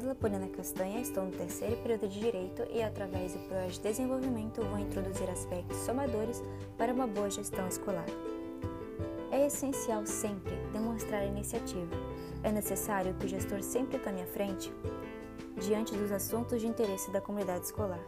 Priscila Polina Castanha, estou no terceiro período de Direito e, através do Projeto de Desenvolvimento, vou introduzir aspectos somadores para uma boa gestão escolar. É essencial sempre demonstrar iniciativa. É necessário que o gestor sempre tome a frente diante dos assuntos de interesse da comunidade escolar,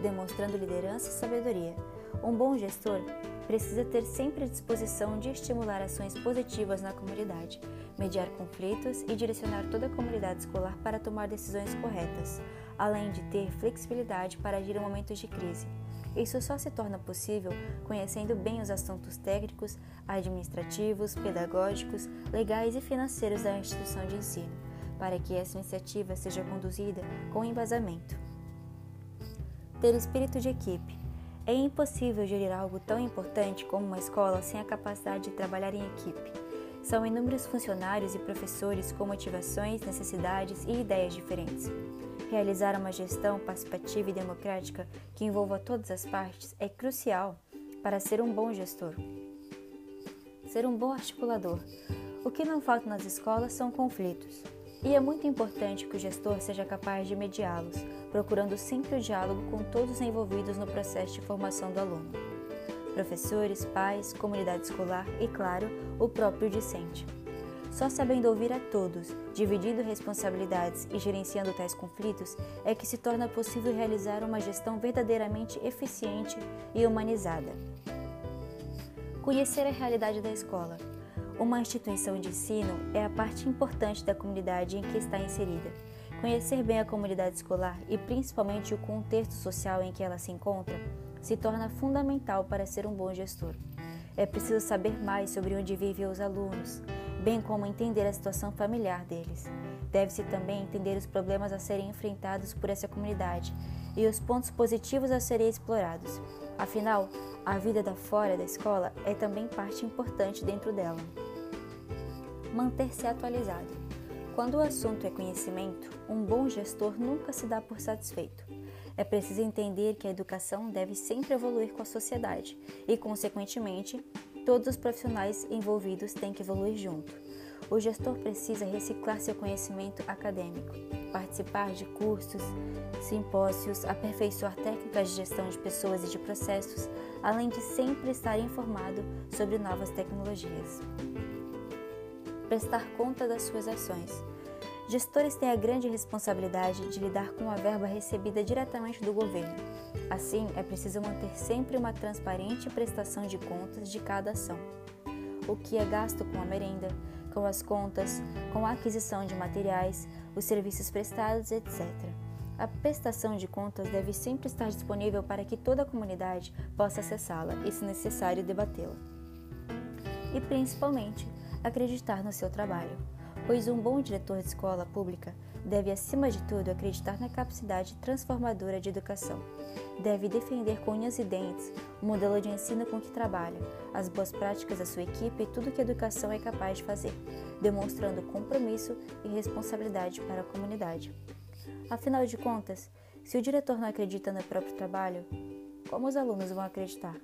demonstrando liderança e sabedoria. Um bom gestor precisa ter sempre a disposição de estimular ações positivas na comunidade, mediar conflitos e direcionar toda a comunidade escolar para tomar decisões corretas, além de ter flexibilidade para agir em momentos de crise. Isso só se torna possível conhecendo bem os assuntos técnicos, administrativos, pedagógicos, legais e financeiros da instituição de ensino, para que essa iniciativa seja conduzida com embasamento. Ter espírito de equipe é impossível gerir algo tão importante como uma escola sem a capacidade de trabalhar em equipe. São inúmeros funcionários e professores com motivações, necessidades e ideias diferentes. Realizar uma gestão participativa e democrática que envolva todas as partes é crucial para ser um bom gestor. Ser um bom articulador. O que não falta nas escolas são conflitos. E é muito importante que o gestor seja capaz de mediá-los, procurando sempre o diálogo com todos os envolvidos no processo de formação do aluno. Professores, pais, comunidade escolar e, claro, o próprio discente. Só sabendo ouvir a todos, dividindo responsabilidades e gerenciando tais conflitos, é que se torna possível realizar uma gestão verdadeiramente eficiente e humanizada. Conhecer a realidade da escola. Uma instituição de ensino é a parte importante da comunidade em que está inserida. Conhecer bem a comunidade escolar e principalmente o contexto social em que ela se encontra se torna fundamental para ser um bom gestor. É preciso saber mais sobre onde vivem os alunos, bem como entender a situação familiar deles. Deve-se também entender os problemas a serem enfrentados por essa comunidade e os pontos positivos a serem explorados. Afinal, a vida da fora da escola é também parte importante dentro dela manter-se atualizado. Quando o assunto é conhecimento, um bom gestor nunca se dá por satisfeito. É preciso entender que a educação deve sempre evoluir com a sociedade e, consequentemente, todos os profissionais envolvidos têm que evoluir junto. O gestor precisa reciclar seu conhecimento acadêmico, participar de cursos, simpósios, aperfeiçoar técnicas de gestão de pessoas e de processos, além de sempre estar informado sobre novas tecnologias prestar conta das suas ações. Gestores têm a grande responsabilidade de lidar com a verba recebida diretamente do governo. Assim, é preciso manter sempre uma transparente prestação de contas de cada ação. O que é gasto com a merenda, com as contas, com a aquisição de materiais, os serviços prestados, etc. A prestação de contas deve sempre estar disponível para que toda a comunidade possa acessá-la e, se necessário, debatê-la. E, principalmente, acreditar no seu trabalho, pois um bom diretor de escola pública deve, acima de tudo, acreditar na capacidade transformadora de educação. Deve defender com unhas e dentes o modelo de ensino com que trabalha, as boas práticas da sua equipe e tudo que a educação é capaz de fazer, demonstrando compromisso e responsabilidade para a comunidade. Afinal de contas, se o diretor não acredita no próprio trabalho, como os alunos vão acreditar?